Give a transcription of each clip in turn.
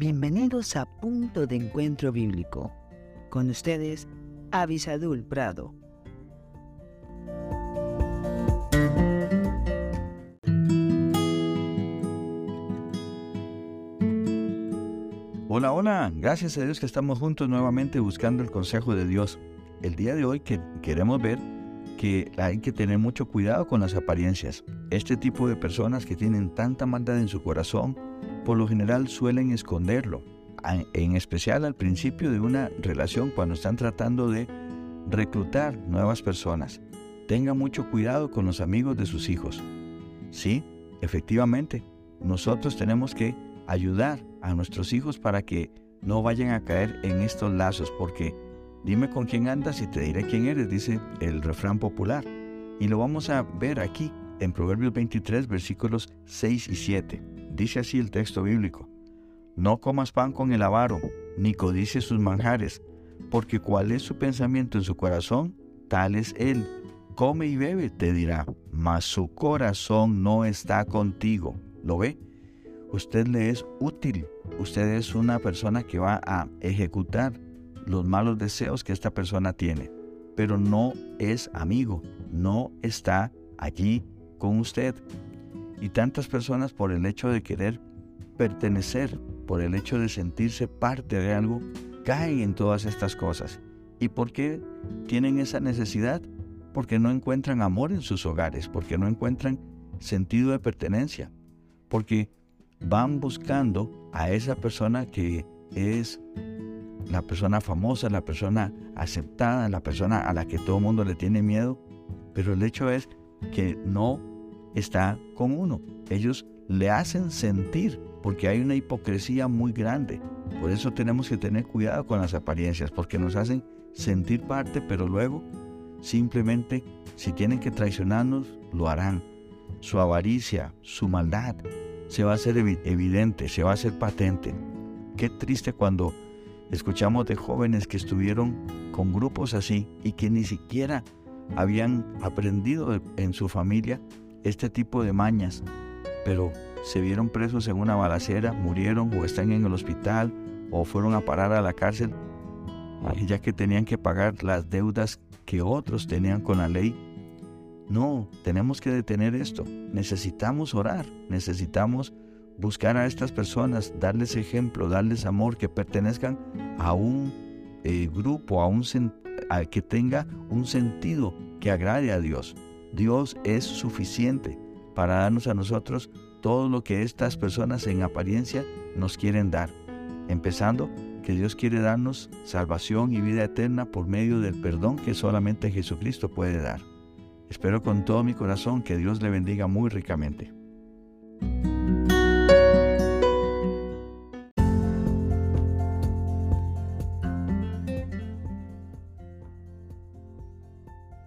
Bienvenidos a Punto de Encuentro Bíblico. Con ustedes, Avisadul Prado. Hola, hola, gracias a Dios que estamos juntos nuevamente buscando el consejo de Dios. El día de hoy que queremos ver que hay que tener mucho cuidado con las apariencias. Este tipo de personas que tienen tanta maldad en su corazón, por lo general suelen esconderlo, en especial al principio de una relación cuando están tratando de reclutar nuevas personas. Tenga mucho cuidado con los amigos de sus hijos. Sí, efectivamente, nosotros tenemos que ayudar a nuestros hijos para que no vayan a caer en estos lazos, porque dime con quién andas y te diré quién eres, dice el refrán popular. Y lo vamos a ver aquí en Proverbios 23, versículos 6 y 7. Dice así el texto bíblico. No comas pan con el avaro, ni codices sus manjares, porque cuál es su pensamiento en su corazón, tal es él. Come y bebe, te dirá, mas su corazón no está contigo. ¿Lo ve? Usted le es útil. Usted es una persona que va a ejecutar los malos deseos que esta persona tiene, pero no es amigo, no está allí con usted. Y tantas personas por el hecho de querer pertenecer, por el hecho de sentirse parte de algo, caen en todas estas cosas. ¿Y por qué tienen esa necesidad? Porque no encuentran amor en sus hogares, porque no encuentran sentido de pertenencia, porque van buscando a esa persona que es la persona famosa, la persona aceptada, la persona a la que todo el mundo le tiene miedo, pero el hecho es que no está con uno. Ellos le hacen sentir, porque hay una hipocresía muy grande. Por eso tenemos que tener cuidado con las apariencias, porque nos hacen sentir parte, pero luego simplemente si tienen que traicionarnos, lo harán. Su avaricia, su maldad, se va a hacer evidente, se va a hacer patente. Qué triste cuando escuchamos de jóvenes que estuvieron con grupos así y que ni siquiera habían aprendido en su familia este tipo de mañas, pero se vieron presos en una balacera, murieron o están en el hospital o fueron a parar a la cárcel, ya que tenían que pagar las deudas que otros tenían con la ley. No, tenemos que detener esto. Necesitamos orar, necesitamos buscar a estas personas, darles ejemplo, darles amor, que pertenezcan a un eh, grupo, a un que tenga un sentido que agrade a Dios. Dios es suficiente para darnos a nosotros todo lo que estas personas en apariencia nos quieren dar. Empezando que Dios quiere darnos salvación y vida eterna por medio del perdón que solamente Jesucristo puede dar. Espero con todo mi corazón que Dios le bendiga muy ricamente.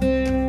Thank you.